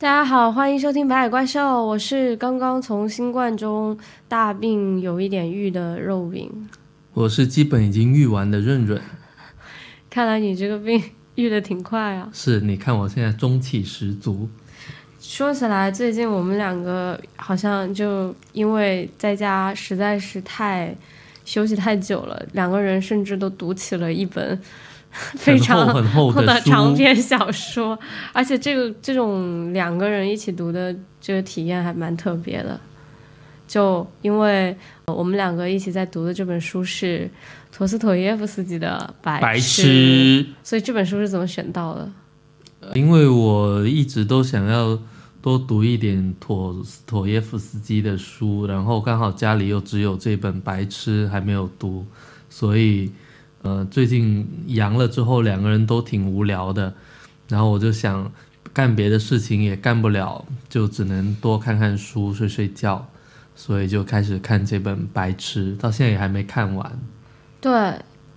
大家好，欢迎收听《白海怪兽》，我是刚刚从新冠中大病有一点愈的肉饼。我是基本已经愈完的润润。看来你这个病愈的挺快啊！是，你看我现在中气十足。说起来，最近我们两个好像就因为在家实在是太休息太久了，两个人甚至都读起了一本 非常很厚的长篇小说，而且这个这种两个人一起读的这个体验还蛮特别的。就因为我们两个一起在读的这本书是陀思妥耶夫斯基的《白痴》，所以这本书是怎么选到的？因为我一直都想要多读一点陀妥耶夫斯基的书，然后刚好家里又只有这本《白痴》还没有读，所以呃最近阳了之后两个人都挺无聊的，然后我就想干别的事情也干不了，就只能多看看书睡睡觉。所以就开始看这本《白痴》，到现在也还没看完。对，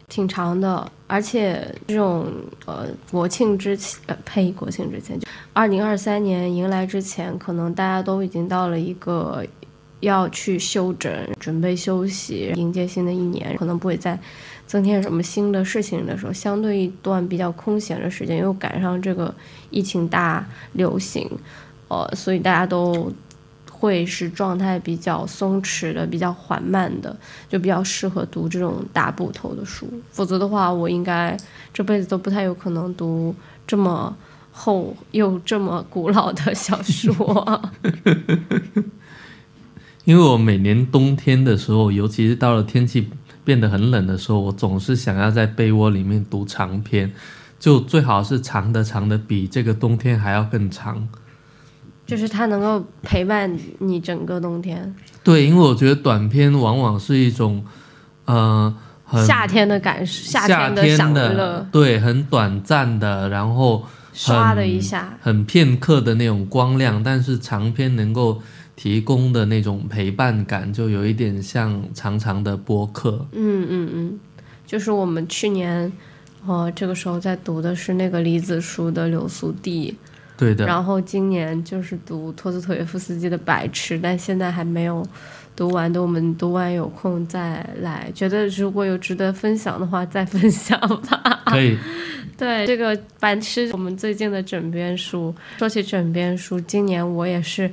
挺长的，而且这种呃国庆之前，呸，国庆之前就二零二三年迎来之前，可能大家都已经到了一个要去休整、准备休息、迎接新的一年，可能不会再增添什么新的事情的时候，相对一段比较空闲的时间，又赶上这个疫情大流行，呃，所以大家都。会是状态比较松弛的，比较缓慢的，就比较适合读这种大部头的书。否则的话，我应该这辈子都不太有可能读这么厚又这么古老的小说。因为我每年冬天的时候，尤其是到了天气变得很冷的时候，我总是想要在被窝里面读长篇，就最好是长的长的比这个冬天还要更长。就是它能够陪伴你整个冬天。对，因为我觉得短篇往往是一种，呃，夏天的感受，夏天的享乐。对，很短暂的，然后唰的一下，很片刻的那种光亮。但是长篇能够提供的那种陪伴感，就有一点像长长的播客。嗯嗯嗯，就是我们去年，哦，这个时候在读的是那个李子书的《流苏地》。对的，然后今年就是读托斯托耶夫斯基的《白痴》，但现在还没有读完，等我们读完有空再来。觉得如果有值得分享的话，再分享吧。可以。对这个《白痴》，我们最近的枕边书。说起枕边书，今年我也是，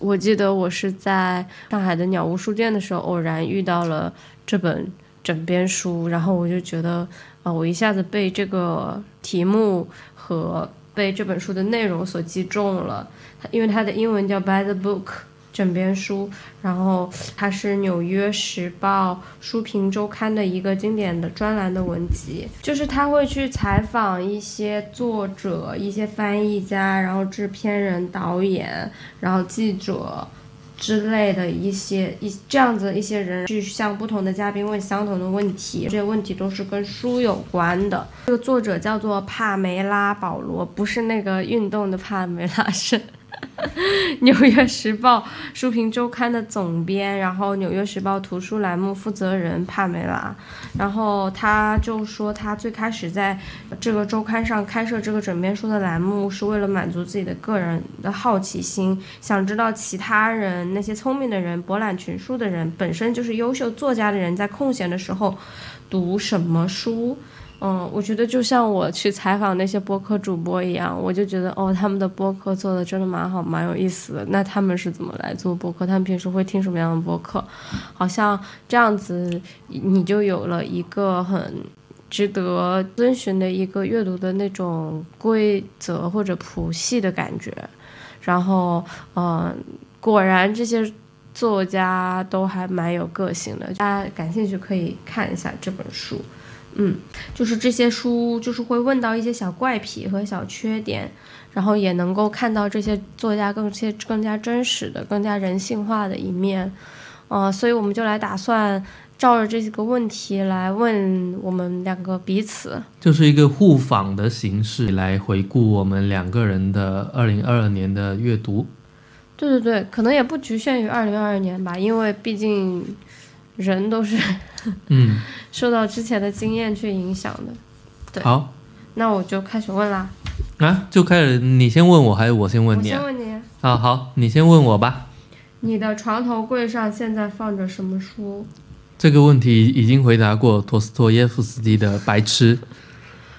我记得我是在上海的鸟屋书店的时候偶然遇到了这本枕边书，然后我就觉得啊，我一下子被这个题目和。被这本书的内容所击中了，因为它的英文叫《By the Book》枕边书，然后它是《纽约时报》书评周刊的一个经典的专栏的文集，就是他会去采访一些作者、一些翻译家，然后制片人、导演，然后记者。之类的一些一这样子一些人去向不同的嘉宾问相同的问题，这些问题都是跟书有关的。这个作者叫做帕梅拉·保罗，不是那个运动的帕梅拉，是。《纽约时报》书评周刊的总编，然后《纽约时报》图书栏目负责人帕梅拉，然后他就说，他最开始在这个周刊上开设这个枕边书的栏目，是为了满足自己的个人的好奇心，想知道其他人那些聪明的人、博览群书的人，本身就是优秀作家的人，在空闲的时候读什么书。嗯，我觉得就像我去采访那些播客主播一样，我就觉得哦，他们的播客做的真的蛮好，蛮有意思的。那他们是怎么来做播客？他们平时会听什么样的播客？好像这样子，你就有了一个很值得遵循的一个阅读的那种规则或者谱系的感觉。然后，嗯，果然这些作家都还蛮有个性的。大家感兴趣可以看一下这本书。嗯，就是这些书，就是会问到一些小怪癖和小缺点，然后也能够看到这些作家更些更加真实的、更加人性化的一面，呃，所以我们就来打算照着这几个问题来问我们两个彼此，就是一个互访的形式来回顾我们两个人的二零二二年的阅读。对对对，可能也不局限于二零二二年吧，因为毕竟。人都是，嗯，受到之前的经验去影响的，对。好，那我就开始问啦。啊，就开始你先问我，还是我先问你啊？先问你，啊，好，你先问我吧。你的床头柜上现在放着什么书？这个问题已经回答过，陀思妥耶夫斯基的《白痴》。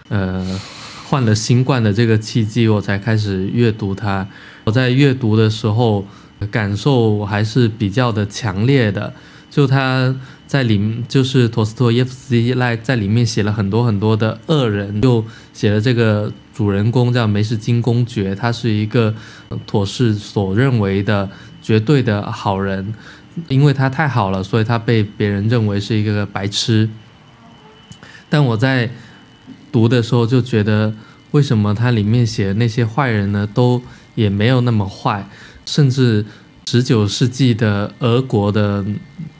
呃，换了新冠的这个契机，我才开始阅读它。我在阅读的时候，感受还是比较的强烈的。就他在里，就是陀思妥耶夫斯基在在里面写了很多很多的恶人，又写了这个主人公叫梅什金公爵，他是一个呃妥氏所认为的绝对的好人，因为他太好了，所以他被别人认为是一个白痴。但我在读的时候就觉得，为什么他里面写的那些坏人呢，都也没有那么坏，甚至十九世纪的俄国的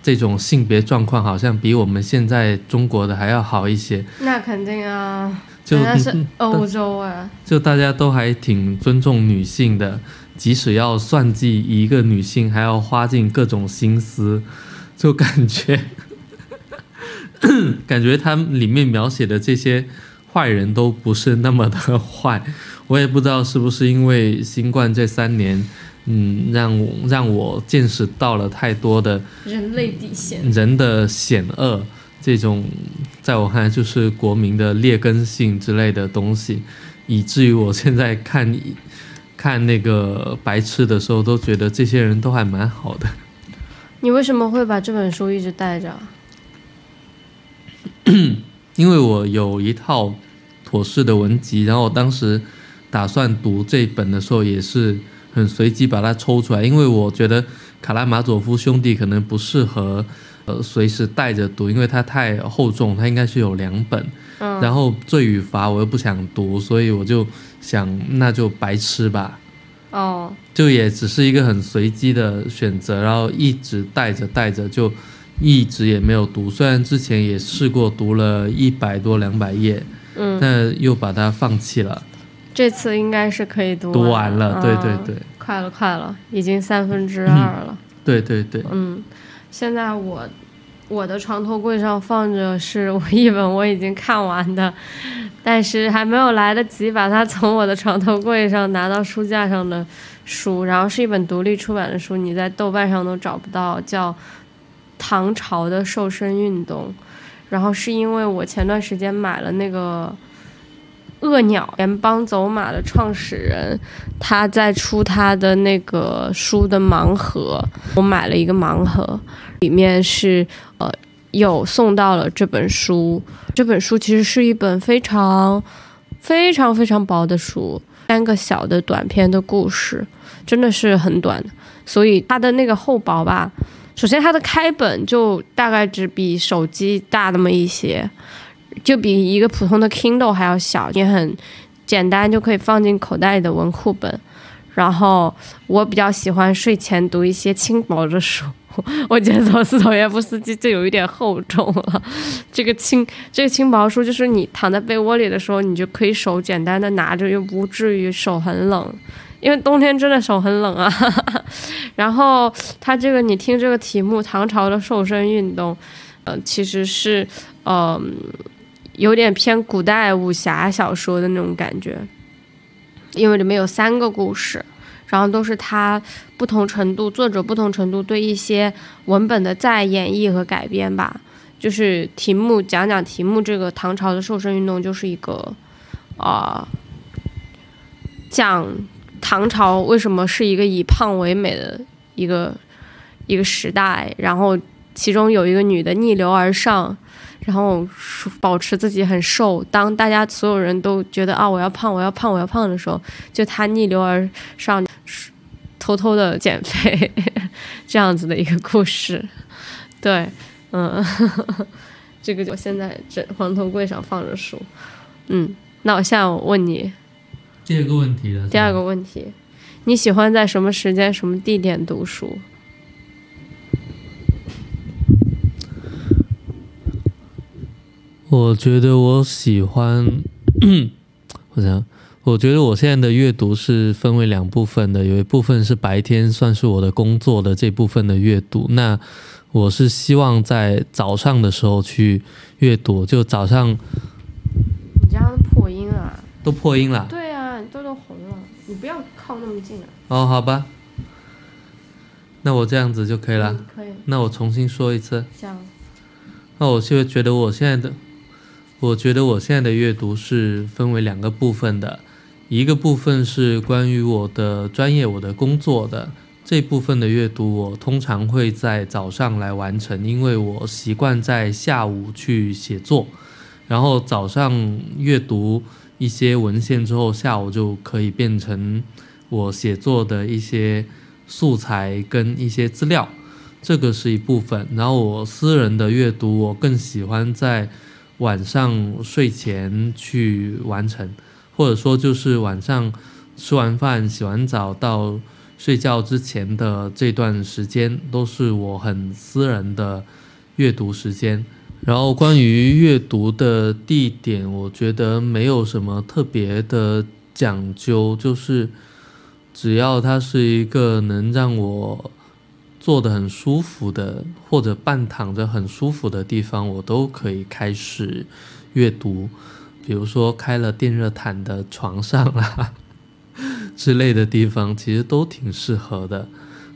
这种性别状况，好像比我们现在中国的还要好一些。那肯定啊，就人家是嗯欧洲啊。就大家都还挺尊重女性的，即使要算计一个女性，还要花尽各种心思，就感觉，感觉他里面描写的这些坏人都不是那么的 坏。我也不知道是不是因为新冠这三年，嗯，让我让我见识到了太多的人类底线。人的险恶，这种在我看来就是国民的劣根性之类的东西，以至于我现在看 看那个白痴的时候，都觉得这些人都还蛮好的。你为什么会把这本书一直带着？因为我有一套妥氏的文集，然后我当时打算读这本的时候，也是很随机把它抽出来，因为我觉得卡拉马佐夫兄弟可能不适合呃随时带着读，因为它太厚重，它应该是有两本。嗯，然后罪与罚我又不想读，所以我就想那就白吃吧，哦，就也只是一个很随机的选择，然后一直带着带着就一直也没有读。虽然之前也试过读了一百多两百页，嗯，但又把它放弃了。这次应该是可以读读完了，对对嗯对，快了快了，已经三分之二了。对对对，嗯，现在我我的床头柜上放着是我一本我已经看完的，但是还没有来得及把它从我的床头柜上拿到书架上的书，然后是一本独立出版的书，你在豆瓣上都找不到，叫《唐朝的瘦身运动》，然后是因为我前段时间买了那个。恶鸟联邦走马的创始人，他在出他的那个书的盲盒，我买了一个盲盒，里面是呃有送到了这本书。这本书其实是一本非常非常非常薄的书，三个小的短篇的故事，真的是很短，所以它的那个厚薄吧，首先它的开本就大概只比手机大那么一些。就比一个普通的 Kindle 还要小，也很简单，就可以放进口袋里的文库本。然后我比较喜欢睡前读一些轻薄的书，我觉得陀思妥耶夫斯基就有一点厚重了。这个轻这个轻薄书，就是你躺在被窝里的时候，你就可以手简单的拿着，又不至于手很冷。因为冬天真的手很冷啊，然后它这个你听这个题目《唐朝的瘦身运动》，呃，其实是嗯。呃有点偏古代武侠小说的那种感觉，因为里面有三个故事，然后都是他不同程度作者不同程度对一些文本的再演绎和改编吧。就是题目讲讲题目，这个唐朝的瘦身运动就是一个啊、讲唐朝为什么是一个以胖为美的一个一个时代，然后其中有一个女的逆流而上。然后保持自己很瘦，当大家所有人都觉得啊我要胖我要胖我要胖的时候，就他逆流而上，偷偷的减肥，这样子的一个故事。对，嗯，这个我现在这床头柜上放着书。嗯，那我现在问你第二个问题了。第二个问题，你喜欢在什么时间什么地点读书？我觉得我喜欢，我想，我觉得我现在的阅读是分为两部分的，有一部分是白天算是我的工作的这部分的阅读，那我是希望在早上的时候去阅读，就早上你这样破音了？都破音了，对啊，都不要靠那么近啊。哦，好吧，那我这样子就可以了。嗯可以，那我重新说一次。这样。那我就觉得我现在的，我觉得我现在的阅读是分为两个部分的，一个部分是关于我的专业、我的工作的这部分的阅读，我通常会在早上来完成，因为我习惯在下午去写作，然后早上阅读一些文献之后，下午就可以变成我写作的一些素材跟一些资料。这个是一部分，然后我私人的阅读，我更喜欢在晚上睡前去完成，或者说就是晚上吃完饭、洗完澡到睡觉之前的这段时间，都是我很私人的阅读时间。然后关于阅读的地点，我觉得没有什么特别的讲究，就是只要它是一个能让我坐得很舒服的，或者半躺着很舒服的地方，我都可以开始阅读。比如说开了电热毯的床上啦 之类的地方，其实都挺适合的。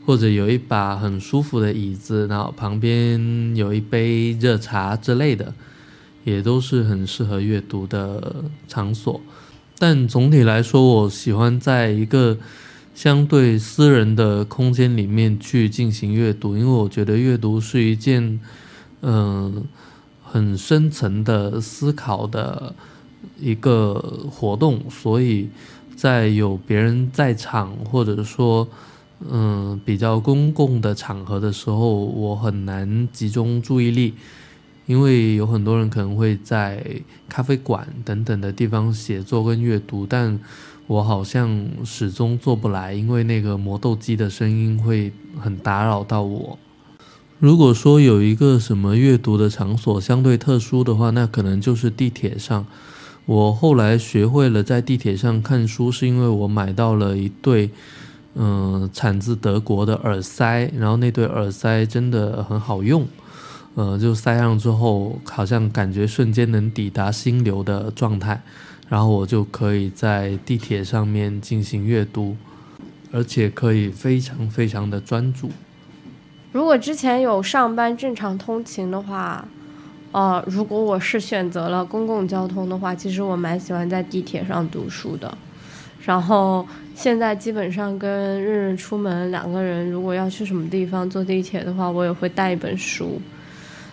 或者有一把很舒服的椅子，然后旁边有一杯热茶之类的，也都是很适合阅读的场所。但总体来说，我喜欢在一个相对私人的空间里面去进行阅读，因为我觉得阅读是一件，嗯、很深层的思考的一个活动，所以在有别人在场，或者说，嗯，比较公共的场合的时候，我很难集中注意力，因为有很多人可能会在咖啡馆等等的地方写作跟阅读，但我好像始终做不来，因为那个磨豆机的声音会很打扰到我。如果说有一个什么阅读的场所相对特殊的话，那可能就是地铁上。我后来学会了在地铁上看书，是因为我买到了一对，嗯、产自德国的耳塞，然后那对耳塞真的很好用，呃，就塞上之后，好像感觉瞬间能抵达心流的状态，然后我就可以在地铁上面进行阅读，而且可以非常非常的专注。如果之前有上班正常通勤的话，呃，如果我是选择了公共交通的话，其实我蛮喜欢在地铁上读书的。然后现在基本上跟润润出门，两个人如果要去什么地方坐地铁的话，我也会带一本书。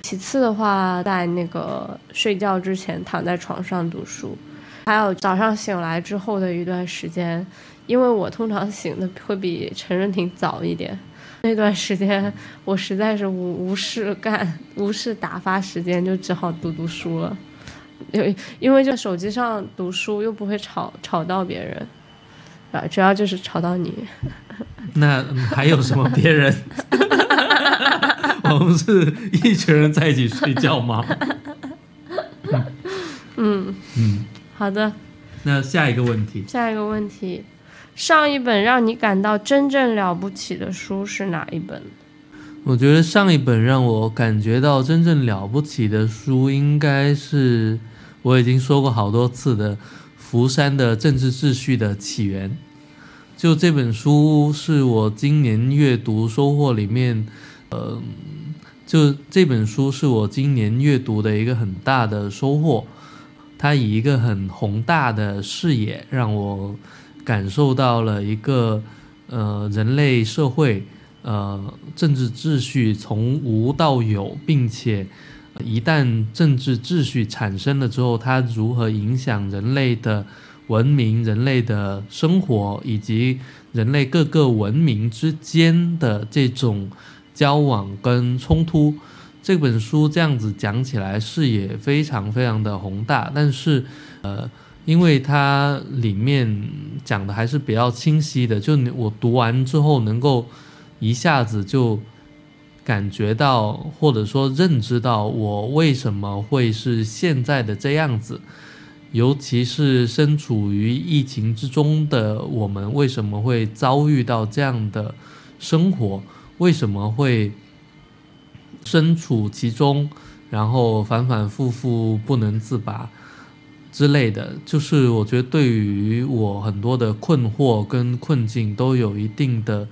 其次的话，在那个睡觉之前躺在床上读书，还有早上醒来之后的一段时间，因为我通常醒的会比陈润婷早一点。那段时间我实在是无无事干，无事打发时间，就只好读读书了。因为因为就手机上读书又不会吵吵到别人，啊，主要就是吵到你。那嗯还有什么别人？我们是一群人在一起睡觉吗？嗯，嗯，好的，那下一个问题，下一个问题，上一本让你感到真正了不起的书是哪一本？我觉得上一本让我感觉到真正了不起的书，应该是我已经说过好多次的福山的《政治秩序的起源》。就这本书是我今年阅读收获里面，呃，就这本书是我今年阅读的一个很大的收获。它以一个很宏大的视野，让我感受到了一个呃人类社会呃政治秩序从无到有，并且一旦政治秩序产生了之后，它如何影响人类的文明、人类的生活以及人类各个文明之间的这种交往跟冲突。这本书这样子讲起来视野非常非常的宏大，但是呃，因为它里面讲的还是比较清晰的，就我读完之后能够一下子就感觉到或者说认知到我为什么会是现在的这样子，尤其是身处于疫情之中的我们为什么会遭遇到这样的生活，为什么会身处其中，然后反反复复不能自拔。之类的，就是我觉得对于我很多的困惑跟困境都有一定的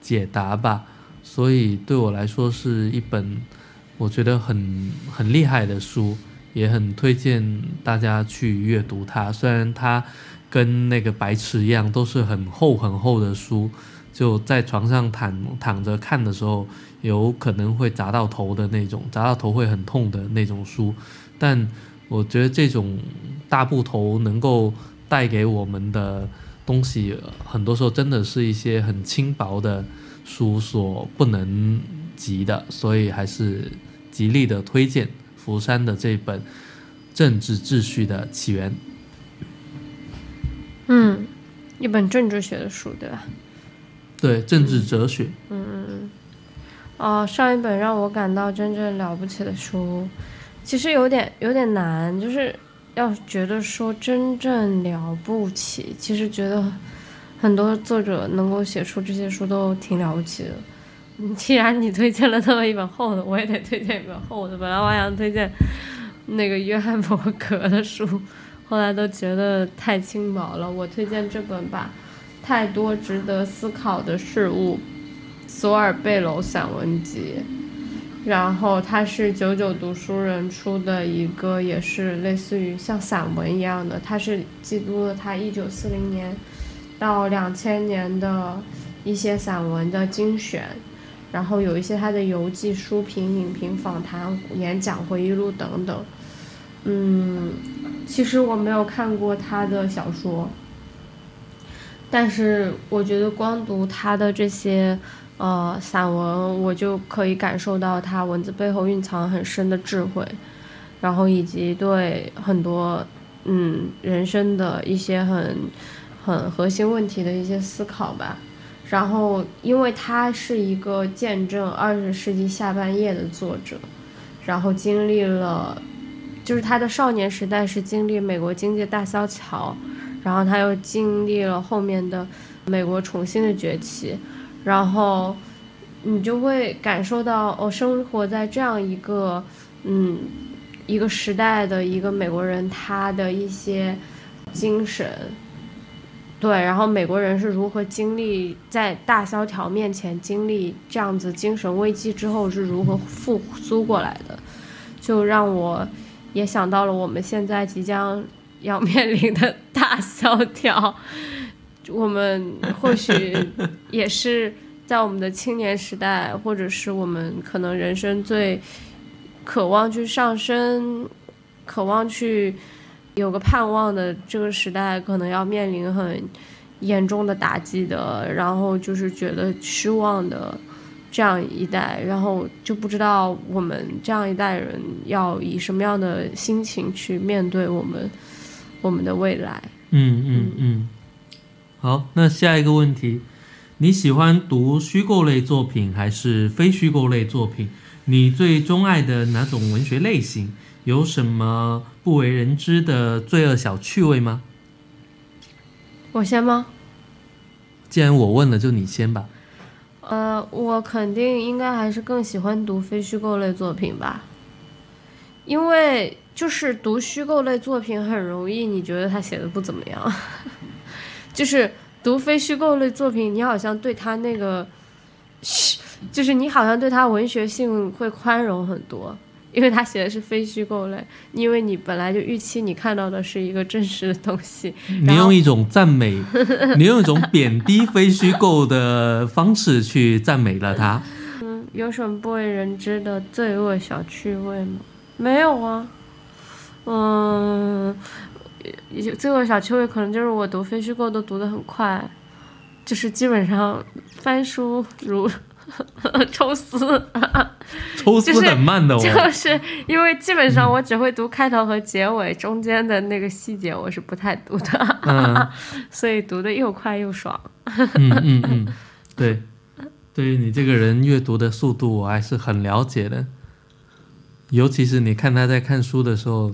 解答吧，所以对我来说是一本我觉得很很厉害的书，也很推荐大家去阅读它。虽然它跟那个白痴一样，都是很厚很厚的书，就在床上躺躺着看的时候，有可能会砸到头的那种，砸到头会很痛的那种书，但。我觉得这种大部头能够带给我们的东西，很多时候真的是一些很轻薄的书所不能及的，所以还是极力的推荐福山的这本《政治秩序的起源》。嗯，一本政治学的书，对吧？对，政治哲学。嗯嗯嗯。哦，上一本让我感到真正了不起的书。其实有点有点难，就是要觉得说真正了不起，其实觉得很多作者能够写出这些书都挺了不起的。既然你推荐了这么一本厚的，我也得推荐一本厚的。本来我还想推荐那个约翰伯格的书，后来都觉得太轻薄了。我推荐这本吧，《太多值得思考的事物》，索尔贝楼散文集。然后它是九九读书人出的一个，也是类似于像散文一样的。它是记录了他一九四零年到两千年的一些散文的精选，然后有一些他的游记、书评、影评、访谈、演讲、回忆录等等。嗯，其实我没有看过他的小说，但是我觉得光读他的这些。呃，散文我就可以感受到他文字背后蕴藏很深的智慧，然后以及对很多嗯人生的一些很很核心问题的一些思考吧。然后，因为他是一个见证二十世纪下半叶的作者，然后经历了，就是他的少年时代是经历美国经济大萧条，然后他又经历了后面的美国重新的崛起。然后，你就会感受到，哦，生活在这样一个，嗯，一个时代的一个美国人，他的一些精神，对，然后美国人是如何经历在大萧条面前经历这样子精神危机之后是如何复苏过来的，就让我也想到了我们现在即将要面临的大萧条。我们或许 也是在我们的青年时代，或者是我们可能人生最渴望去上升、渴望去有个盼望的这个时代，可能要面临很严重的打击的，然后就是觉得失望的这样一代，然后就不知道我们这样一代人要以什么样的心情去面对我们我们的未来。嗯嗯嗯。好，那下一个问题，你喜欢读虚构类作品还是非虚构类作品？你最钟爱的哪种文学类型？有什么不为人知的罪恶小趣味吗？我先吗？既然我问了，就你先吧。呃，我肯定应该还是更喜欢读非虚构类作品吧，因为就是读虚构类作品很容易，你觉得他写的不怎么样。就是读非虚构类作品，你好像对他那个，就是你好像对他文学性会宽容很多，因为他写的是非虚构类，因为你本来就预期你看到的是一个真实的东西。你用一种赞美，你用一种贬低非虚构的方式去赞美了他。嗯，有什么不为人知的罪恶小趣味吗？没有啊。嗯。这个小趣味可能就是我读非虚构都读得很快，就是基本上翻书如 抽丝，抽丝很慢的，就是因为基本上我只会读开头和结尾，中间的那个细节我是不太读的，所以读的又快又爽。嗯嗯嗯，对，对于你这个人阅读的速度我还是很了解的，尤其是你看他在看书的时候。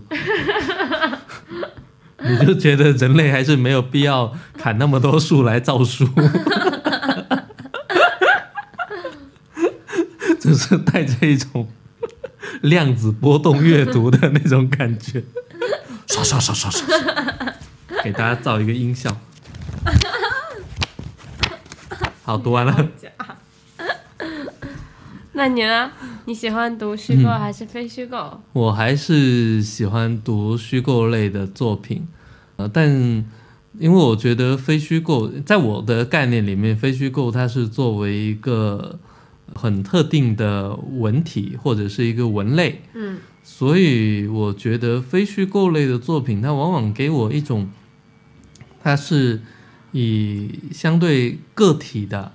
你就觉得人类还是没有必要砍那么多树来造书，就是带着一种量子波动阅读的那种感觉。刷刷刷刷刷刷，给大家造一个音效。好，读完了。那你呢？你喜欢读虚构还是非虚构？我还是喜欢读虚构类的作品，呃，但因为我觉得非虚构，在我的概念里面，非虚构它是作为一个很特定的文体或者是一个文类，嗯，所以我觉得非虚构类的作品，它往往给我一种，它是以相对个体的、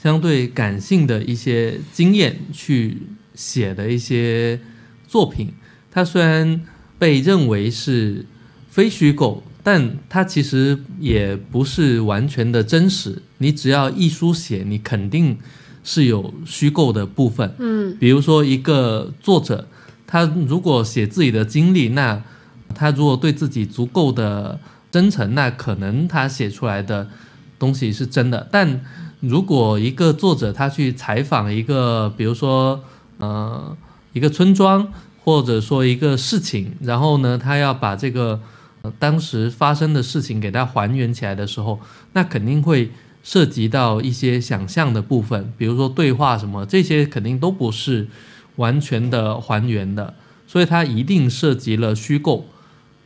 相对感性的一些经验去写的一些作品。它虽然被认为是非虚构，但它其实也不是完全的真实。你只要一书写，你肯定是有虚构的部分。嗯比如说一个作者，他如果写自己的经历，那他如果对自己足够的真诚，那可能他写出来的东西是真的。但如果一个作者他去采访一个，比如说呃一个村庄，或者说一个事情，然后呢，他要把这个、呃当时发生的事情给它还原起来的时候，那肯定会涉及到一些想象的部分，比如说对话什么，这些肯定都不是完全的还原的，所以它一定涉及了虚构。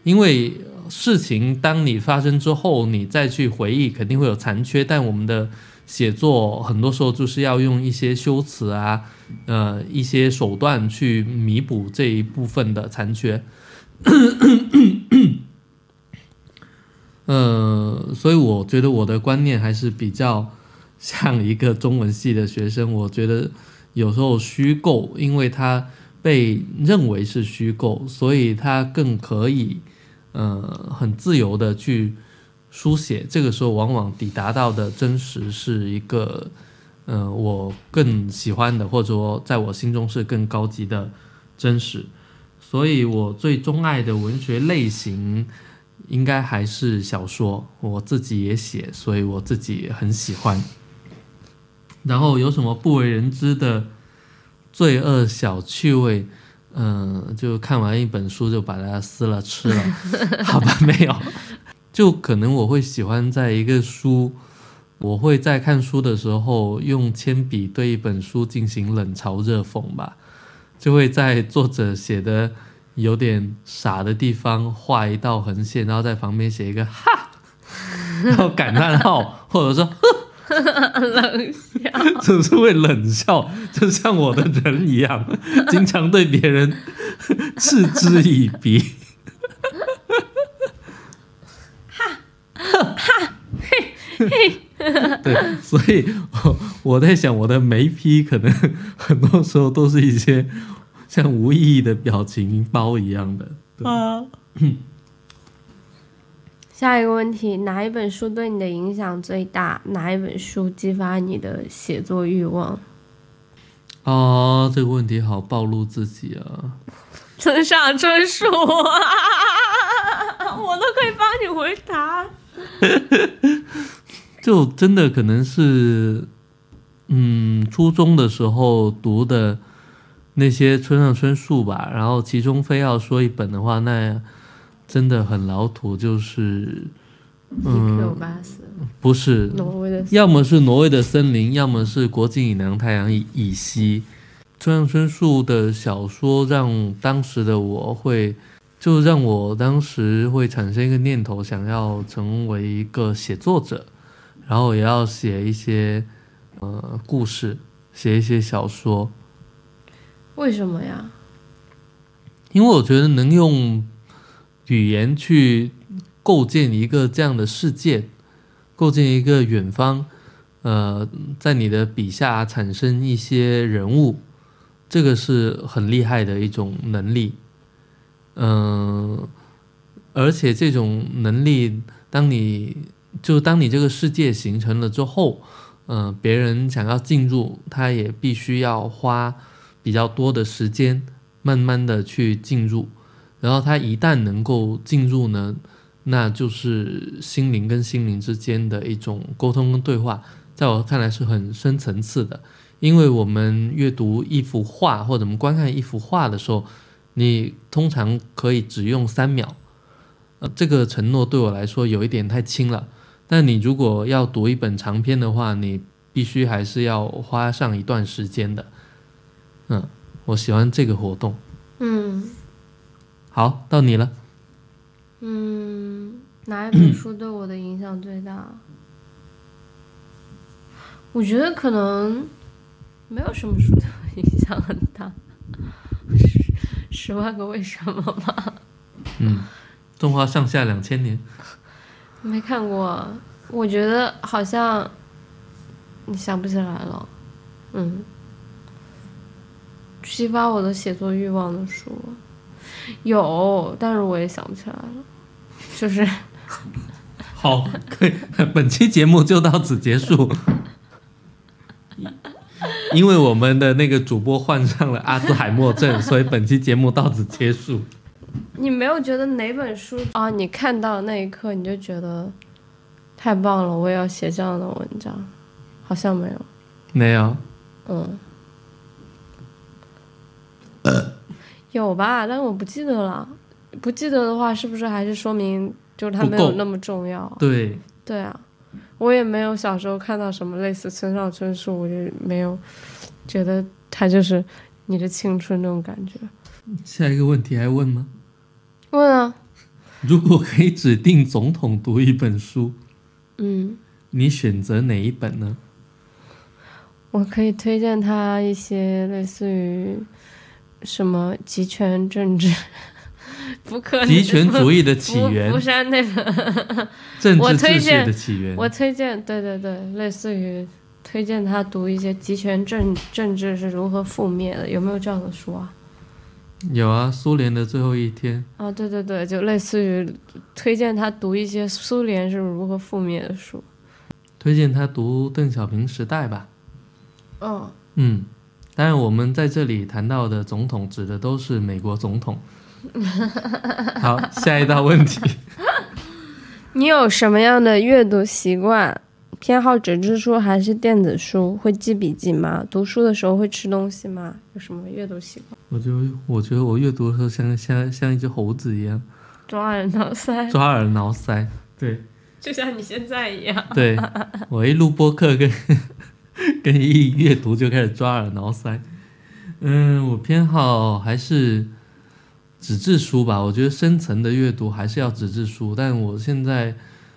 因为事情当你发生之后，你再去回忆，肯定会有残缺。但我们的写作很多时候就是要用一些修辞啊，呃，一些手段去弥补这一部分的残缺。呃，所以我觉得我的观念还是比较像一个中文系的学生。我觉得有时候虚构，因为它被认为是虚构，所以它更可以呃很自由的去书写。这个时候往往抵达到的真实是一个呃我更喜欢的，或者说在我心中是更高级的真实。所以我最钟爱的文学类型。应该还是小说，我自己也写，所以我自己也很喜欢。然后有什么不为人知的罪恶小趣味？嗯、就看完一本书就把它撕了吃了，好吧？没有，就可能我会喜欢在一个书，我会在看书的时候用铅笔对一本书进行冷嘲热讽吧，就会在作者写的。有点傻的地方画一道横线，然后在旁边写一个哈，然后感叹号，或者说冷笑。就是会冷笑，就像我的人一样，经常对别人嗤之以鼻。哈哈嘿嘿对，所以我我在想，我的眉批可能很多时候都是一些 像无意义的表情包一样的。啊 下一个问题，哪一本书对你的影响最大？哪一本书激发你的写作欲望？啊，这个问题好暴露自己啊！村上春树，我都可以帮你回答。就真的可能是，嗯，初中的时候读的那些村上春树吧，然后其中非要说一本的话，那真的很老土，就是嗯不是，挪威的要么是挪威的森林，要么是国境以南，太阳以以西。村上春树的小说让当时的我会，就让我当时会产生一个念头，想要成为一个写作者，然后也要写一些呃故事，写一些小说。为什么呀？因为我觉得能用语言去构建一个这样的世界，构建一个远方，呃，在你的笔下产生一些人物，这个是很厉害的一种能力。嗯、而且这种能力，当你就当你这个世界形成了之后，嗯、别人想要进入，他也必须要花比较多的时间，慢慢的去进入。然后他一旦能够进入呢，那就是心灵跟心灵之间的一种沟通跟对话，在我看来是很深层次的。因为我们阅读一幅画或者我们观看一幅画的时候，你通常可以只用三秒，呃，这个承诺对我来说有一点太轻了。但你如果要读一本长篇的话，你必须还是要花上一段时间的。嗯，我喜欢这个活动。嗯好，到你了。嗯，哪一本书对我的影响最大？我觉得可能没有什么书对我影响很大，十十万个为什么吧。嗯，中华上下两千年。没看过，我觉得好像你想不起来了。嗯，激发我的写作欲望的书有，但是我也想不起来了。就是 好，可以，本期节目就到此结束。因为我们的那个主播患上了阿兹海默症，所以本期节目到此结束。你没有觉得哪本书啊？你看到那一刻你就觉得太棒了，我也要写这样的文章，好像没有。没有，嗯，有吧？但是我不记得了。不记得的话，是不是还是说明就是它没有那么重要？对，对啊，我也没有小时候看到什么类似村上春树，我就没有觉得他就是你的青春那种感觉。下一个问题还问吗？问啊，如果可以指定总统读一本书，嗯，你选择哪一本呢？我可以推荐他一些类似于什么集权政治。不可能极权主义的起源福，山那本，政我治秩序推荐的起源。我推荐，对对对，类似于推荐他读一些集权政政治是如何覆灭的，有没有这样的书啊？有啊，苏联的最后一天。啊，对对对，就类似于推荐他读一些苏联是如何覆灭的书。推荐他读邓小平时代吧。嗯，嗯，当然我们在这里谈到的总统指的都是美国总统。好，下一道问题。你有什么样的阅读习惯？偏好纸质书还是电子书？会记笔记吗？读书的时候会吃东西吗？有什么阅读习惯？我就我觉得我阅读的时候像像像一只猴子一样，抓耳挠腮，抓耳挠腮。对就像你现在一样。对，我一录播客跟 跟一阅读就开始抓耳挠腮。嗯，我偏好还是纸质书吧。我觉得深层的阅读还是要纸质书，但我现在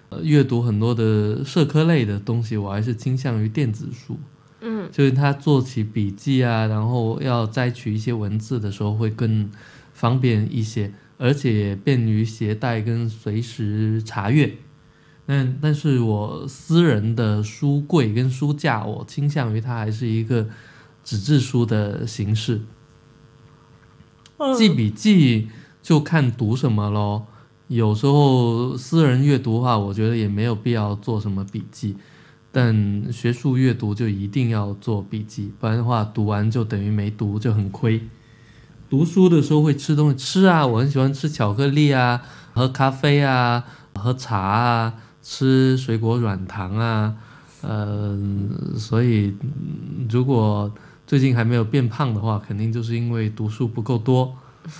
呃阅读很多的社科类的东西，我还是倾向于电子书。嗯就是他做起笔记啊，然后要摘取一些文字的时候会更方便一些，而且便于携带跟随时查阅。但但是我私人的书柜跟书架，我倾向于它还是一个纸质书的形式。记笔记就看读什么咯。有时候私人阅读的话，我觉得也没有必要做什么笔记。但学术阅读就一定要做笔记，不然的话读完就等于没读，就很亏。读书的时候会吃东西，吃啊，我很喜欢吃巧克力啊，喝咖啡啊，喝茶啊，吃水果软糖啊，呃，所以嗯如果最近还没有变胖的话，肯定就是因为读书不够多，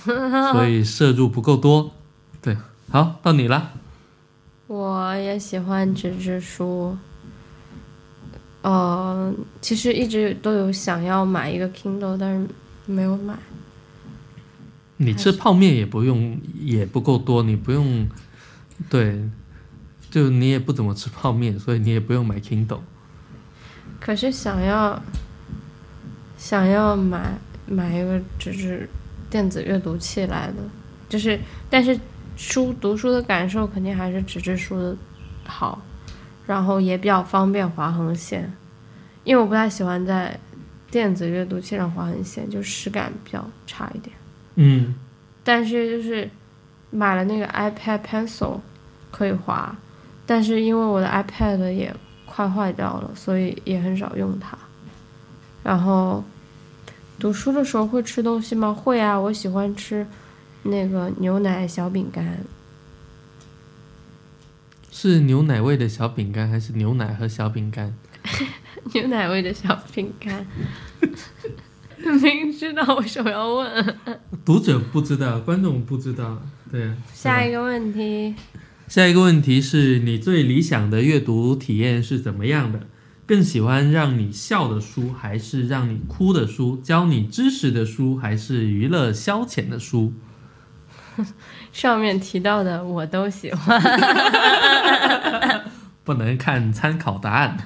所以摄入不够多。对，好，到你了。我也喜欢纸质书。呃，其实一直都有想要买一个 Kindle，但是没有买。你吃泡面也不用，也不够多，你不用，对，就你也不怎么吃泡面，所以你也不用买 Kindle。可是想要想要买买一个纸质电子阅读器来的，就是但是书读书的感受肯定还是纸质书的好，然后也比较方便划横线，因为我不太喜欢在电子阅读器上划横线，就实感比较差一点。嗯，但是就是买了那个 iPad Pencil 可以划，但是因为我的 iPad 也快坏掉了，所以也很少用它。然后读书的时候会吃东西吗？会啊，我喜欢吃那个牛奶小饼干，是牛奶味的小饼干还是牛奶和小饼干？牛奶味的小饼干。明知道为什么要问？读者不知道，观众不知道，对啊。下一个问题，下一个问题是你最理想的阅读体验是怎么样的？更喜欢让你笑的书，还是让你哭的书？教你知识的书，还是娱乐消遣的书？上面提到的我都喜欢。不能看参考答案。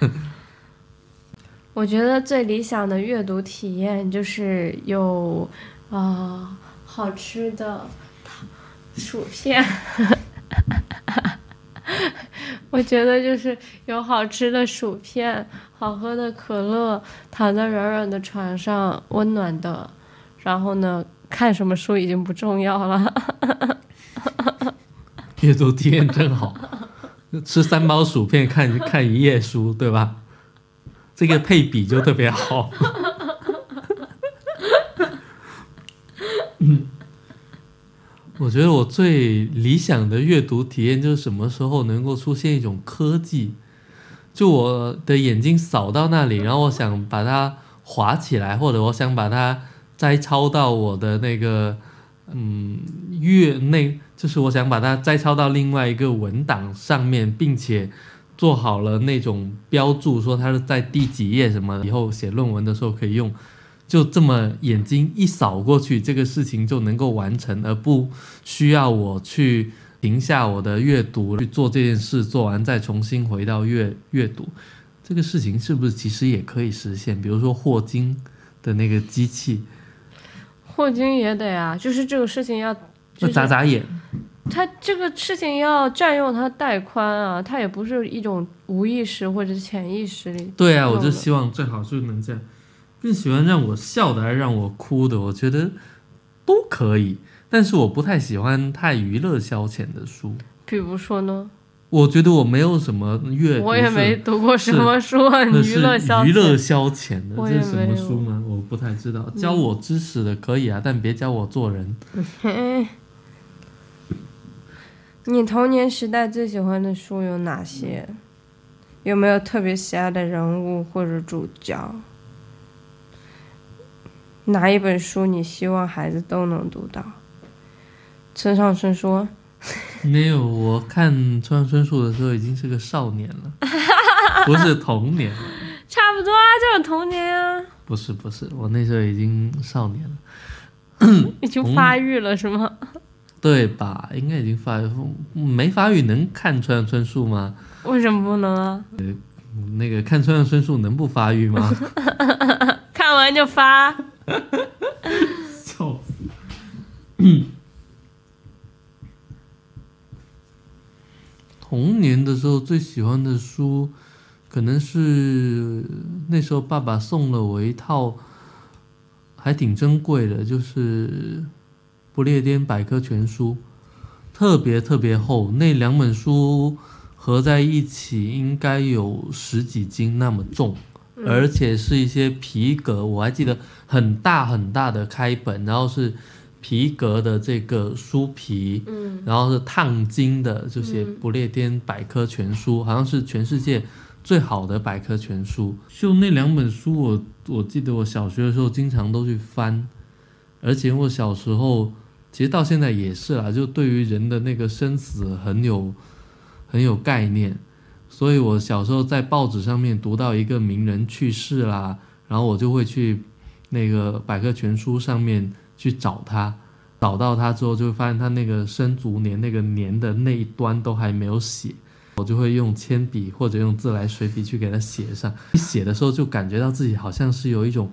我觉得最理想的阅读体验就是有啊、好吃的薯片。我觉得就是有好吃的薯片，好喝的可乐，躺在软软的床上，温暖的，然后呢，看什么书已经不重要了。阅读体验真好，吃三包薯片看 看一页书，对吧？这个配比就特别好。嗯，我觉得我最理想的阅读体验就是什么时候能够出现一种科技，就我的眼睛扫到那里，然后我想把它划起来，或者我想把它摘抄到我的那个嗯阅那，就是我想把它摘抄到另外一个文档上面，并且做好了那种标注，说它是在第几页什么，以后写论文的时候可以用。就这么眼睛一扫过去，这个事情就能够完成，而不需要我去停下我的阅读去做这件事，做完再重新回到阅阅读。这个事情是不是其实也可以实现？比如说霍金的那个机器，霍金也得啊，就是这个事情要，那就是眨眨眼，他这个事情要占用他带宽啊，他也不是一种无意识或者潜意识里。对啊，我就希望最好就能这样。更喜欢让我笑的，还是让我哭的？我觉得都可以，但是我不太喜欢太娱乐消遣的书。比如说呢，我觉得我没有什么阅读，我也没读过什么书很那娱乐消是娱乐。消遣的，这是什么书吗？我不太知道。教我知识的可以啊，但别教我做人。你童年时代最喜欢的书有哪些？有没有特别喜爱的人物或者主角？哪一本书你希望孩子都能读到？村上春树。没有，我看村上春树的时候已经是个少年了，不是童年了。差不多啊，就是童年啊，不是不是，我那时候已经少年了，已经发育了是吗？对吧？应该已经发育，没发育能看村上春树吗？为什么不能啊？那个看村上春树能不发育吗？看完就发。哈哈哈笑死！童年的时候最喜欢的书，可能是那时候爸爸送了我一套，还挺珍贵的，就是《不列颠百科全书》，特别特别厚，那两本书合在一起应该有十几斤那么重。而且是一些皮革，我还记得很大很大的开本，然后是皮革的这个书皮，嗯然后是烫金的，这些不列颠百科全书，好像是全世界最好的百科全书。就那两本书我，我记得我小学的时候经常都去翻，而且我小时候其实到现在也是啦，就对于人的那个生死很有很有概念。所以我小时候在报纸上面读到一个名人去世啦，然后我就会去那个百科全书上面去找他，找到他之后就会发现他那个生卒年那个年的那一端都还没有写，我就会用铅笔或者用自来水笔去给他写上。写的时候就感觉到自己好像是有一种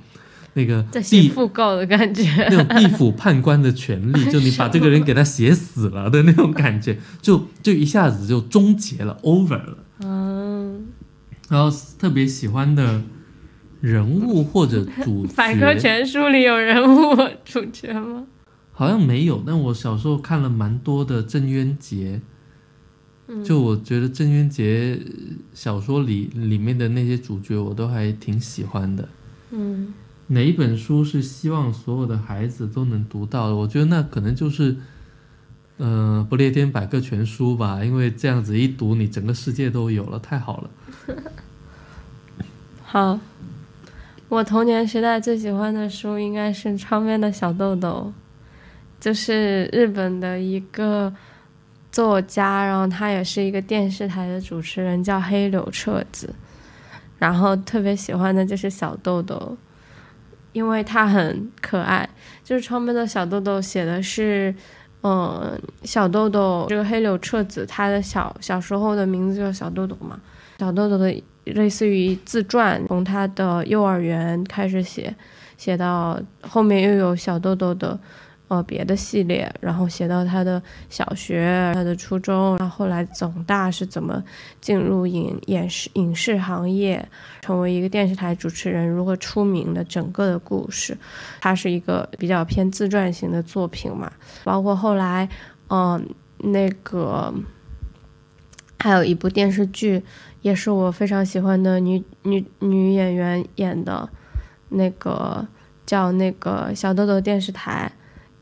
那个地讣告的感觉。那种地府判官的权利，就你把这个人给他写死了的那种感觉，就就一下子就终结了，over 了。嗯，然后特别喜欢的人物或者主角，百科全书里有人物主角吗？好像没有，但我小时候看了蛮多的郑渊洁，就我觉得郑渊洁小说里里面的那些主角，我都还挺喜欢的。嗯，哪一本书是希望所有的孩子都能读到的？我觉得那可能就是，嗯，不列颠百科全书吧，因为这样子一读，你整个世界都有了，太好了。好。我童年时代最喜欢的书应该是《窗边的小豆豆》，就是日本的一个作家，然后他也是一个电视台的主持人，叫黑柳彻子。然后特别喜欢的就是小豆豆，因为他很可爱。就是窗边的小豆豆写的是，嗯，小豆豆这个黑柳彻子，他的小小时候的名字叫小豆豆嘛。小豆豆的类似于自传，从他的幼儿园开始写，写到后面又有小豆豆的。呃，别的系列，然后写到他的小学、他的初中，然后后来总大是怎么进入影影视影视行业，成为一个电视台主持人，如何出名的整个的故事，它是一个比较偏自传型的作品嘛。包括后来，嗯，那个还有一部电视剧，也是我非常喜欢的女女女演员演的，那个叫那个小豆豆电视台。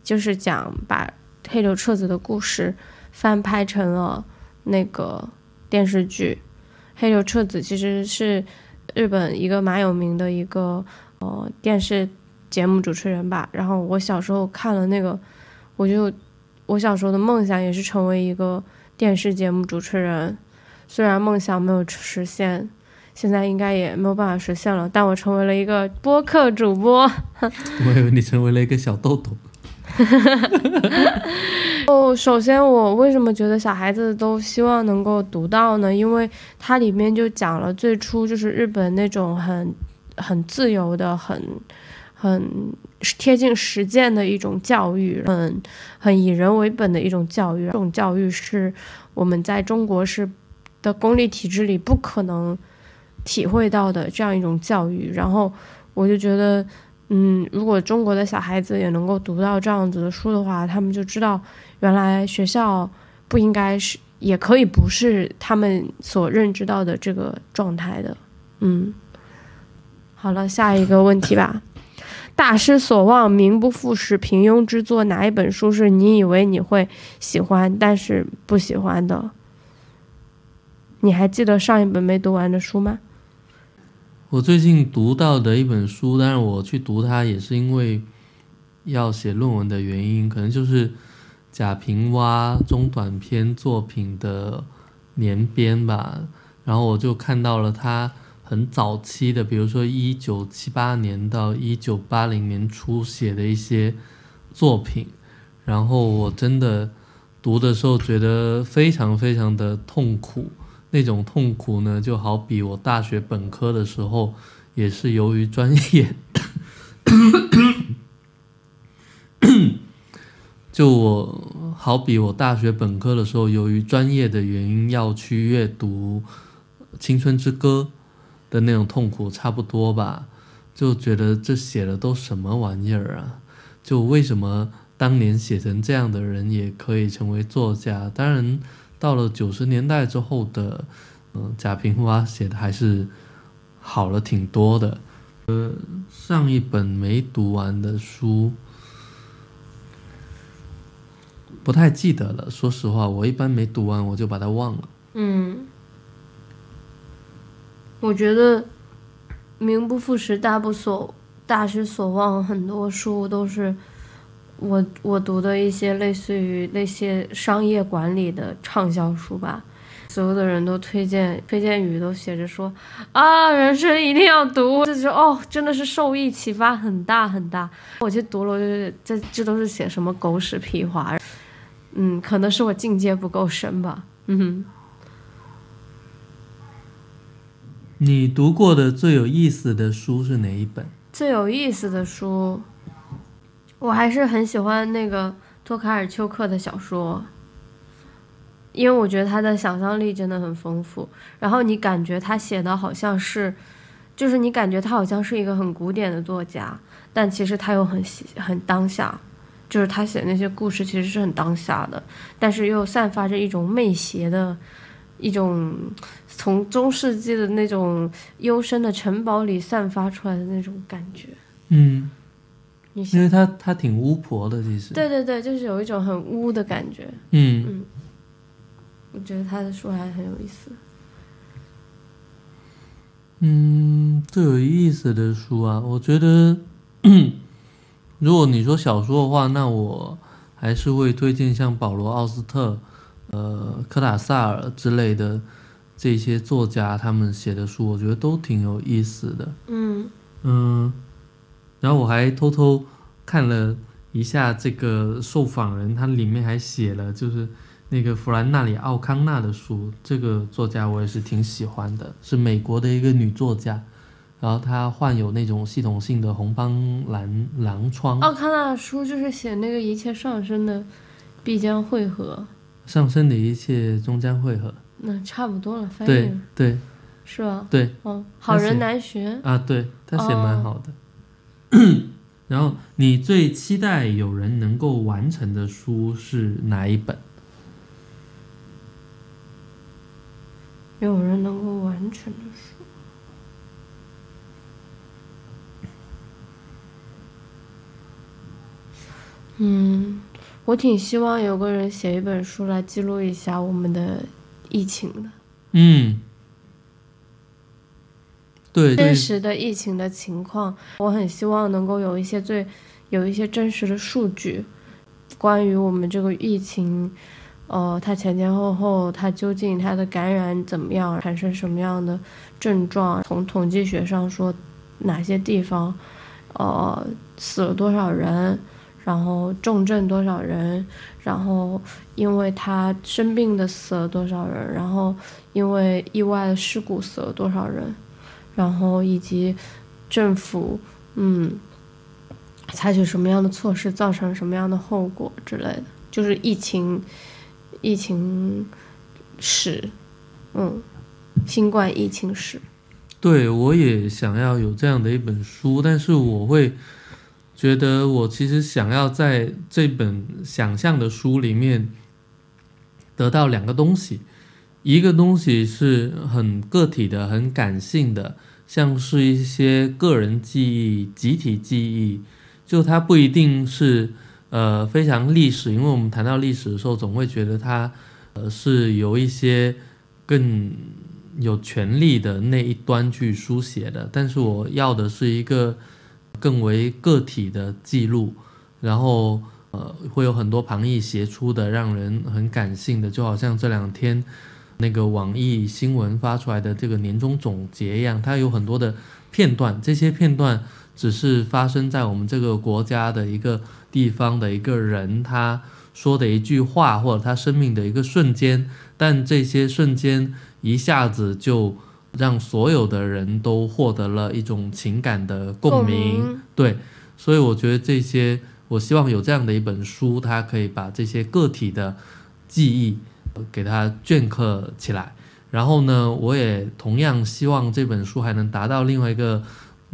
就是讲把黑柳彻子的故事翻拍成了那个电视剧。黑柳彻子其实是日本一个蛮有名的一个呃电视节目主持人吧。然后我小时候看了那个，我就我小时候的梦想也是成为一个电视节目主持人。虽然梦想没有实现，现在应该也没有办法实现了。但我成为了一个播客主播。我以为你成为了一个小豆豆。哦，首先我为什么觉得小孩子都希望能够读到呢？因为它里面就讲了最初就是日本那种很很自由的、很很贴近实践的一种教育，很很以人为本的一种教育。这种教育是我们在中国是的公立体制里不可能体会到的这样一种教育。然后我就觉得。嗯，如果中国的小孩子也能够读到这样子的书的话，他们就知道原来学校不应该是，也可以不是他们所认知到的这个状态的。嗯，好了，下一个问题吧。大失所望，名不副实，平庸之作，哪一本书是你以为你会喜欢，但是不喜欢的？你还记得上一本没读完的书吗？我最近读到的一本书，但是我去读它也是因为要写论文的原因，可能就是贾平凹中短篇作品的年编吧。然后我就看到了他很早期的，比如说一九七八年到一九八零年初写的一些作品，然后我真的读的时候觉得非常非常的痛苦。那种痛苦呢，就好比我大学本科的时候，也是由于专业，就我好比我大学本科的时候，由于专业的原因要去阅读《青春之歌》的那种痛苦差不多吧，就觉得这写的都什么玩意儿啊？就为什么当年写成这样的人也可以成为作家？当然。到了九十年代之后的，嗯，贾平凹写的还是好了挺多的。呃，上一本没读完的书不太记得了。说实话，我一般没读完我就把它忘了。嗯，我觉得名不副实，大不所大失所望，很多书都是。我我读的一些类似于那些商业管理的畅销书吧，所有的人都推荐，推荐语都写着说啊，人生一定要读，就说哦，真的是受益启发很大很大。我去读了，就是这这都是写什么狗屎屁话，嗯，可能是我境界不够深吧，嗯哼。你读过的最有意思的书是哪一本？最有意思的书。我还是很喜欢那个托卡尔丘克的小说，因为我觉得他的想象力真的很丰富。然后你感觉他写的好像是，就是你感觉他好像是一个很古典的作家，但其实他又很很当下，就是他写那些故事其实是很当下的，但是又散发着一种媚邪的，一种从中世纪的那种幽深的城堡里散发出来的那种感觉。嗯。因为他他挺巫婆的，其实。对对对，就是有一种很巫的感觉。嗯嗯，我觉得他的书还很有意思。嗯，最有意思的书啊，我觉得，如果你说小说的话，那我还是会推荐像保罗·奥斯特、呃科塔萨尔之类的这些作家他们写的书，我觉得都挺有意思的。嗯嗯，然后我还偷偷看了一下这个受访人，他里面还写了就是那个弗兰纳里奥康纳的书，这个作家我也是挺喜欢的，是美国的一个女作家，然后她患有那种系统性的红斑狼狼疮，奥康纳的书就是写那个一切上升的必将汇合，上升的一切终将汇合。那差不多了，翻译对了对是吧？对哦，好人难寻。啊，对他写蛮好的。然后你最期待有人能够完成的书是哪一本？有人能够完成的书，嗯，我挺希望有个人写一本书来记录一下我们的疫情的，嗯，真实的疫情的情况。我很希望能够有一些最有一些真实的数据，关于我们这个疫情，呃，它前前后后，它究竟它的感染怎么样，产生什么样的症状？从统计学上说，哪些地方，呃，死了多少人，然后重症多少人，然后因为他生病的死了多少人，然后因为意外的事故死了多少人，然后以及政府，嗯。采取什么样的措施，造成什么样的后果之类的，就是疫情，疫情史，嗯，新冠疫情史。对，我也想要有这样的一本书，但是我会觉得，我其实想要在这本想象的书里面得到两个东西，一个东西是很个体的、很感性的，像是一些个人记忆、集体记忆。就它不一定是呃非常历史，因为我们谈到历史的时候，总会觉得它呃是由一些更有权力的那一端去书写的。但是我要的是一个更为个体的记录，然后呃会有很多旁逸斜出的，让人很感性的，就好像这两天那个网易新闻发出来的这个年终总结一样，它有很多的片段，这些片段。只是发生在我们这个国家的一个地方的一个人，他说的一句话，或者他生命的一个瞬间，但这些瞬间一下子就让所有的人都获得了一种情感的共鸣。对，所以我觉得这些，我希望有这样的一本书，它可以把这些个体的记忆给它镌刻起来。然后呢，我也同样希望这本书还能达到另外一个。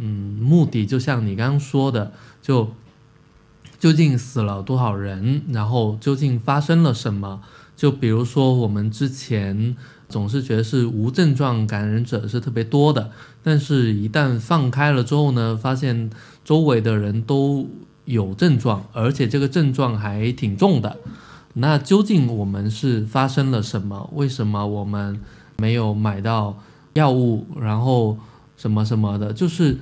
嗯，目的就像你刚刚说的，就究竟死了多少人，然后究竟发生了什么？就比如说，我们之前总是觉得是无症状感染者是特别多的，但是一旦放开了之后呢，发现周围的人都有症状，而且这个症状还挺重的。那究竟我们是发生了什么？为什么我们没有买到药物？然后？什么什么的，就是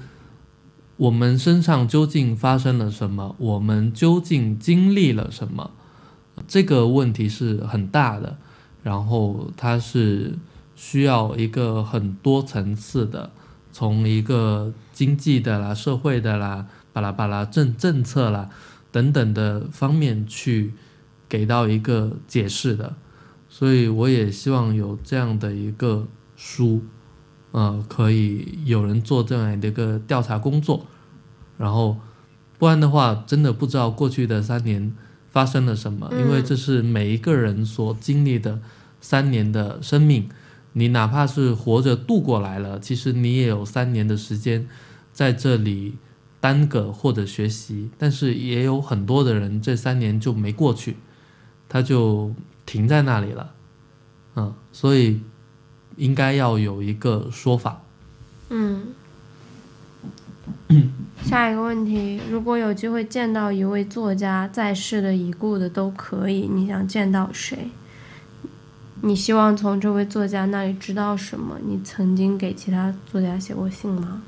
我们身上究竟发生了什么？我们究竟经历了什么？这个问题是很大的，然后它是需要一个很多层次的，从一个经济的啦、社会的啦、巴拉巴拉政政策啦等等的方面去给到一个解释的。所以我也希望有这样的一个书。呃，可以有人做这样的一个调查工作，然后不然的话，真的不知道过去的三年发生了什么，因为这是每一个人所经历的三年的生命。你哪怕是活着度过来了，其实你也有三年的时间在这里耽搁或者学习，但是也有很多的人这三年就没过去，他就停在那里了，嗯，所以。应该要有一个说法。嗯，下一个问题，如果有机会见到一位作家，在世的、已故的都可以，你想见到谁？你希望从这位作家那里知道什么？你曾经给其他作家写过信吗？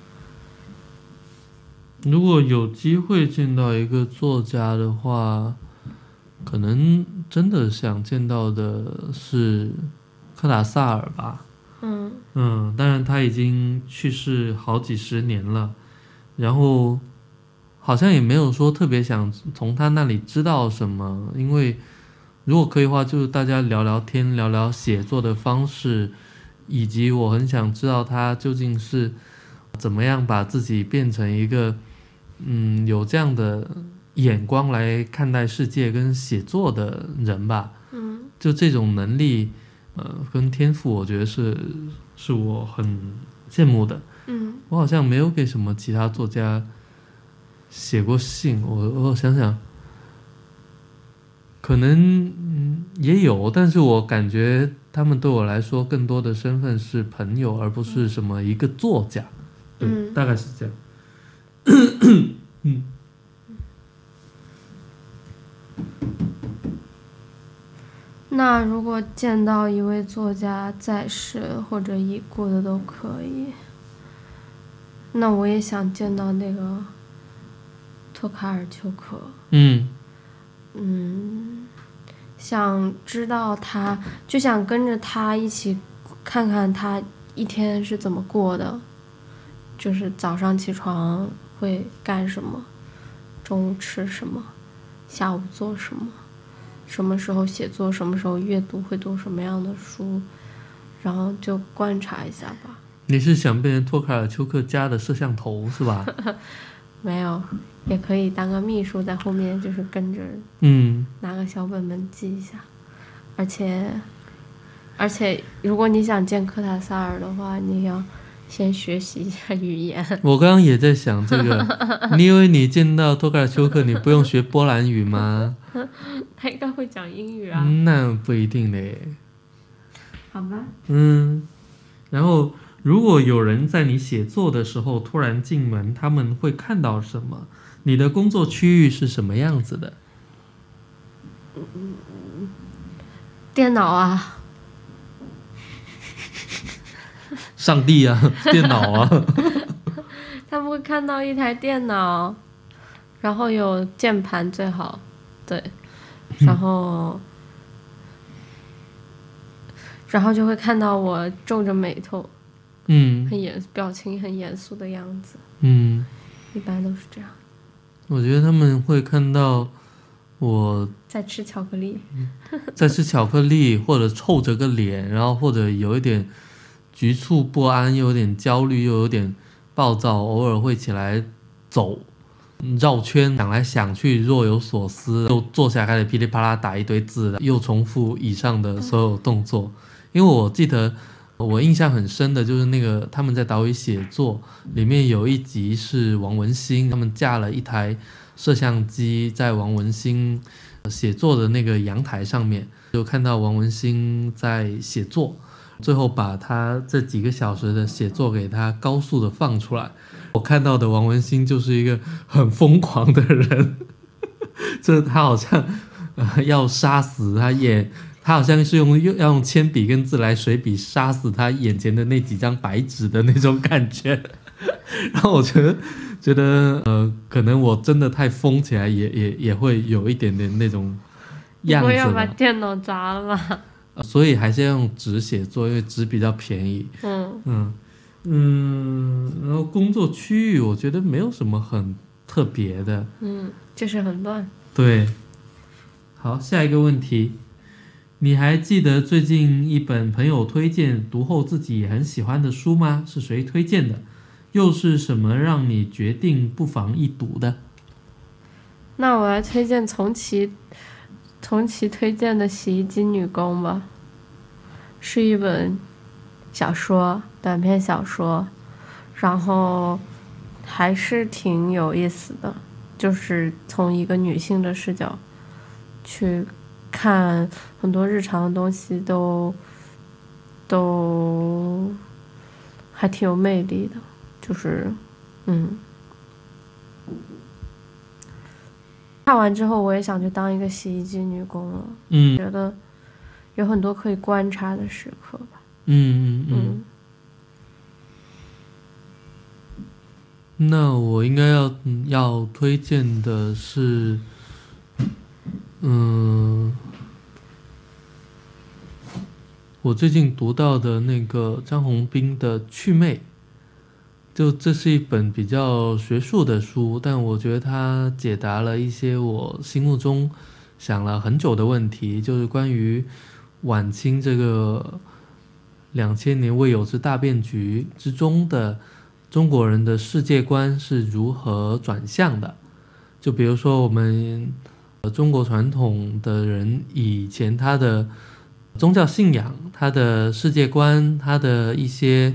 如果有机会见到一个作家的话，可能真的想见到的是科塔萨尔吧。嗯嗯，当然他已经去世好几十年了，然后好像也没有说特别想从他那里知道什么，因为如果可以的话，就是大家聊聊天，聊聊写作的方式，以及我很想知道他究竟是怎么样把自己变成一个嗯有这样的眼光来看待世界跟写作的人吧。嗯就这种能力，呃，跟天赋，我觉得是是我很羡慕的。嗯我好像没有给什么其他作家写过信，我我想想，可能嗯也有，但是我感觉他们对我来说更多的身份是朋友，而不是什么一个作家。对，嗯大概是这样。那如果见到一位作家在世或者已故的都可以，那我也想见到那个托卡尔丘克。嗯。嗯，想知道他，就想跟着他一起看看他一天是怎么过的，就是早上起床会干什么，中午吃什么，下午做什么，什么时候写作，什么时候阅读，会读什么样的书，然后就观察一下吧。你是想变成托卡尔丘克家的摄像头是吧？没有，也可以当个秘书，在后面就是跟着嗯拿个小本本记一下，而且，而且如果你想见科塔萨尔的话，你要先学习一下语言。我刚刚也在想这个，你以为你见到托卡尔丘克，你不用学波兰语吗？他应该会讲英语啊，嗯那不一定嘞。好吧？嗯，然后如果有人在你写作的时候突然进门，他们会看到什么？你的工作区域是什么样子的？电脑啊，上帝啊，电脑啊，他们会看到一台电脑，然后有键盘最好，对，然后，然后就会看到我皱着眉头，嗯。很严，表情很严肃的样子，嗯，一般都是这样，我觉得他们会看到我在吃巧克力。在吃巧克力，或者臭着个脸，然后或者有一点局促不安，又有点焦虑，又有点暴躁，偶尔会起来走。绕圈想来想去，若有所思，又坐下开始噼里啪啦打一堆字，又重复以上的所有动作。因为我记得我印象很深的就是那个他们在岛屿写作里面有一集是王文兴，他们架了一台摄像机在王文兴写作的那个阳台上面，就看到王文兴在写作，最后把他这几个小时的写作给他高速的放出来。我看到的王文兴就是一个很疯狂的人，就是他好像、呃、要杀死他眼，他好像是用用要用铅笔跟自来水笔杀死他眼前的那几张白纸的那种感觉。然后我觉得觉得呃，可能我真的太疯起来也，也也会有一点点那种样子我要把。电脑砸了吧？呃所以还是要用纸写作，因为纸比较便宜。嗯嗯嗯，然后工作区域我觉得没有什么很特别的。嗯，就是很乱。对，好，下一个问题，你还记得最近一本朋友推荐、读后自己也很喜欢的书吗？是谁推荐的？又是什么让你决定不妨一读的？那我来推荐从其从其推荐的《洗衣机女工》吧，是一本小说，短篇小说，然后还是挺有意思的，就是从一个女性的视角去看很多日常的东西都都还挺有魅力的，就是嗯。看完之后，我也想去当一个洗衣机女工了。嗯觉得有很多可以观察的时刻吧。嗯嗯嗯。嗯，那我应该要嗯要推荐的是，嗯，我最近读到的那个张宏斌的《祛魅》，就这是一本比较学术的书，但我觉得它解答了一些我心目中想了很久的问题，就是关于晚清这个两千年未有之大变局之中的中国人的世界观是如何转向的。就比如说我们。中国传统的人以前他的宗教信仰、他的世界观、他的一些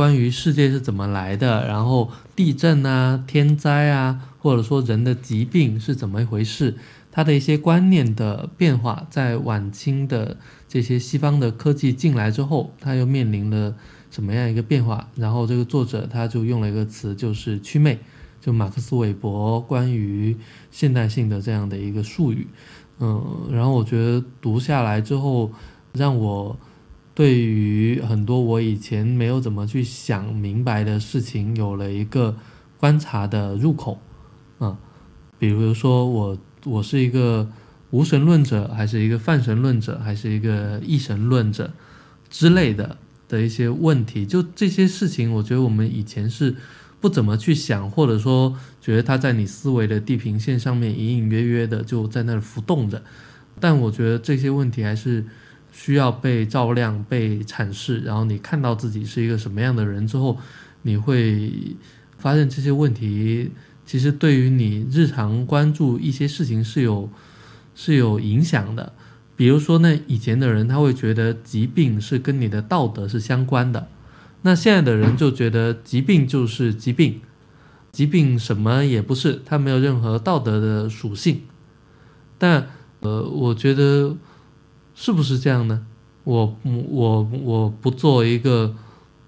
关于世界是怎么来的，然后地震啊、天灾啊，或者说人的疾病是怎么一回事，他的一些观念的变化，在晚清的这些西方的科技进来之后，他又面临了什么样一个变化？然后这个作者他就用了一个词，就是“祛魅”。就马克思韦伯关于现代性的这样的一个术语，嗯，然后我觉得读下来之后，让我对于很多我以前没有怎么去想明白的事情有了一个观察的入口，啊，比如说我我是一个无神论者，还是一个泛神论者，还是一个异神论者之类的的一些问题，就这些事情，我觉得我们以前是。不怎么去想，或者说觉得它在你思维的地平线上面隐隐约约的就在那儿浮动着，但我觉得这些问题还是需要被照亮、被阐释。然后你看到自己是一个什么样的人之后，你会发现这些问题其实对于你日常关注一些事情是有是有影响的。比如说，那以前的人他会觉得疾病是跟你的道德是相关的。那现在的人就觉得疾病就是疾病，疾病什么也不是，它没有任何道德的属性。但呃，我觉得是不是这样呢？我我我不做一个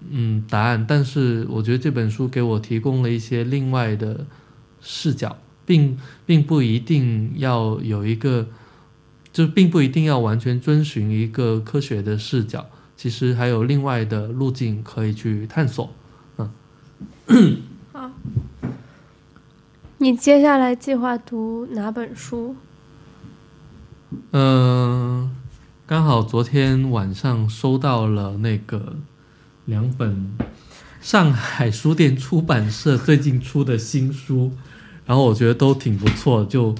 嗯答案，但是我觉得这本书给我提供了一些另外的视角，并并不一定要有一个，就并不一定要完全遵循一个科学的视角。其实还有另外的路径可以去探索，嗯。好，你接下来计划读哪本书？嗯，刚好昨天晚上收到了那个两本上海书店出版社最近出的新书，然后我觉得都挺不错，就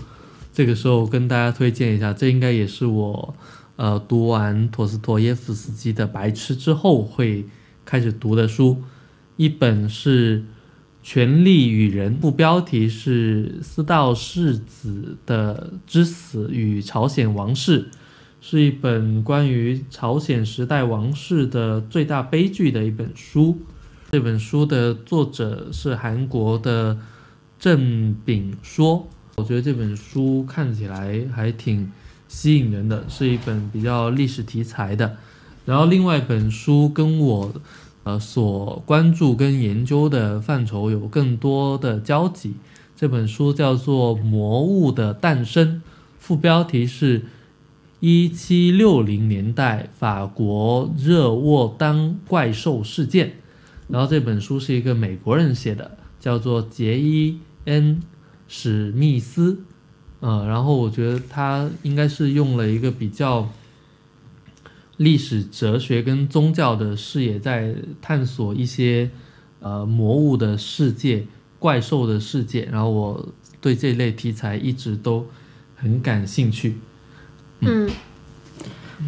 这个时候跟大家推荐一下，这应该也是我。呃，读完陀思妥耶夫斯基的《白痴》之后，会开始读的书，一本是《权力与人》，副标题是四道世子的之死与朝鲜王室，是一本关于朝鲜时代王室的最大悲剧的一本书。这本书的作者是韩国的郑炳说，我觉得这本书看起来还挺。吸引人的是一本比较历史题材的，然后另外一本书跟我，呃所关注跟研究的范畴有更多的交集。这本书叫做《魔物的诞生》，副标题是“一七六零年代法国热沃当怪兽事件”。然后这本书是一个美国人写的，叫做杰伊 ·N· 史密斯。呃，然后我觉得他应该是用了一个比较历史、哲学跟宗教的视野，在探索一些呃魔物的世界、怪兽的世界。然后我对这类题材一直都很感兴趣。嗯，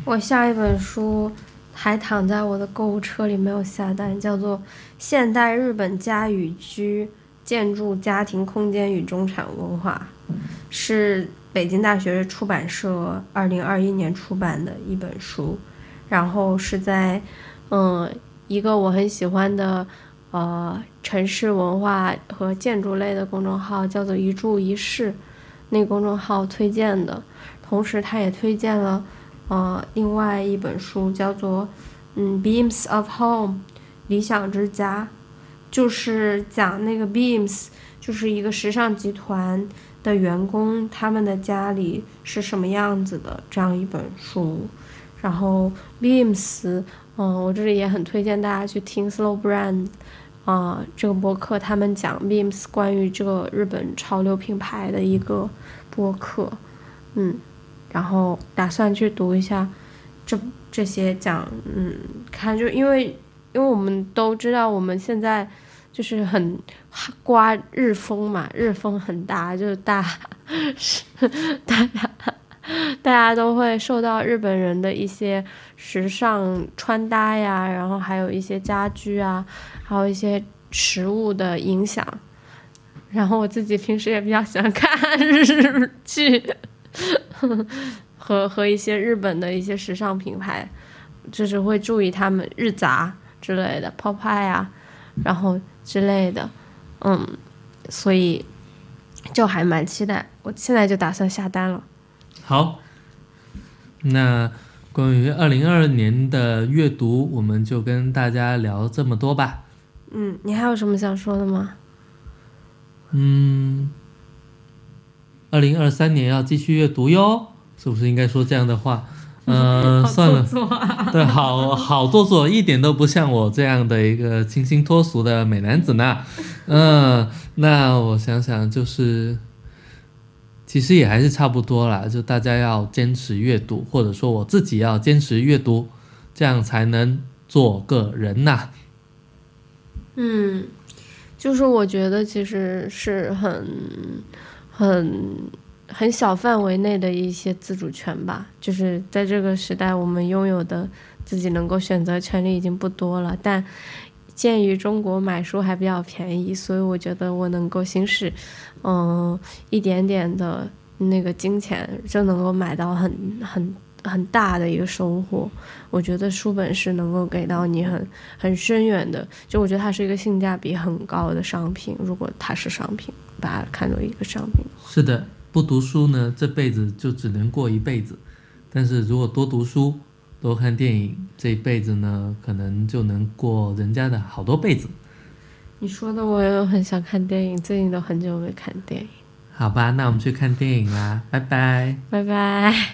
我下一本书还躺在我的购物车里没有下单，叫做《现代日本家与居建筑家庭空间与中产文化》。是北京大学出版社二零二一年出版的一本书，然后是在嗯一个我很喜欢的呃城市文化和建筑类的公众号叫做一住一室那公众号推荐的，同时他也推荐了呃另外一本书叫做嗯 Beams of Home 理想之家，就是讲那个 Beams 就是一个时尚集团。的员工他们的家里是什么样子的？这样一本书，然后 Beams，嗯，我这里也很推荐大家去听 Slow Brand，啊，这个播客他们讲 Beams 关于这个日本潮流品牌的一个播客，嗯，然后打算去读一下这这些讲，嗯，看就因为因为我们都知道我们现在就是很刮日风嘛，日风很大，就是大大家大家都会受到日本人的一些时尚穿搭呀，然后还有一些家居啊，还有一些食物的影响。然后我自己平时也比较喜欢看日剧，和和一些日本的一些时尚品牌，就是会注意他们日杂之类的，pop 啊，然后之类的，嗯，所以就还蛮期待。我现在就打算下单了。好，那关于二零二二年的阅读，我们就跟大家聊这么多吧。嗯，你还有什么想说的吗？嗯，二零二三年要继续阅读哟，是不是应该说这样的话？嗯，算了，对，好好做作，一点都不像我这样的一个清新脱俗的美男子呢。嗯，那我想想，就是其实也还是差不多啦，就大家要坚持阅读，或者说我自己要坚持阅读，这样才能做个人呐。嗯。就是我觉得其实是很、很、很小范围内的一些自主权吧。就是在这个时代，我们拥有的自己能够选择权利已经不多了。但鉴于中国买书还比较便宜，所以我觉得我能够行使，嗯，一点点的那个金钱就能够买到很、很。很大的一个收获，我觉得书本是能够给到你很很深远的，就我觉得它是一个性价比很高的商品。如果它是商品，把它看作一个商品。是的，不读书呢，这辈子就只能过一辈子；但是如果多读书、多看电影，这一辈子呢，可能就能过人家的好多辈子。你说的我也很想看电影，最近都很久没看电影。好吧，那我们去看电影啦，拜拜，拜拜。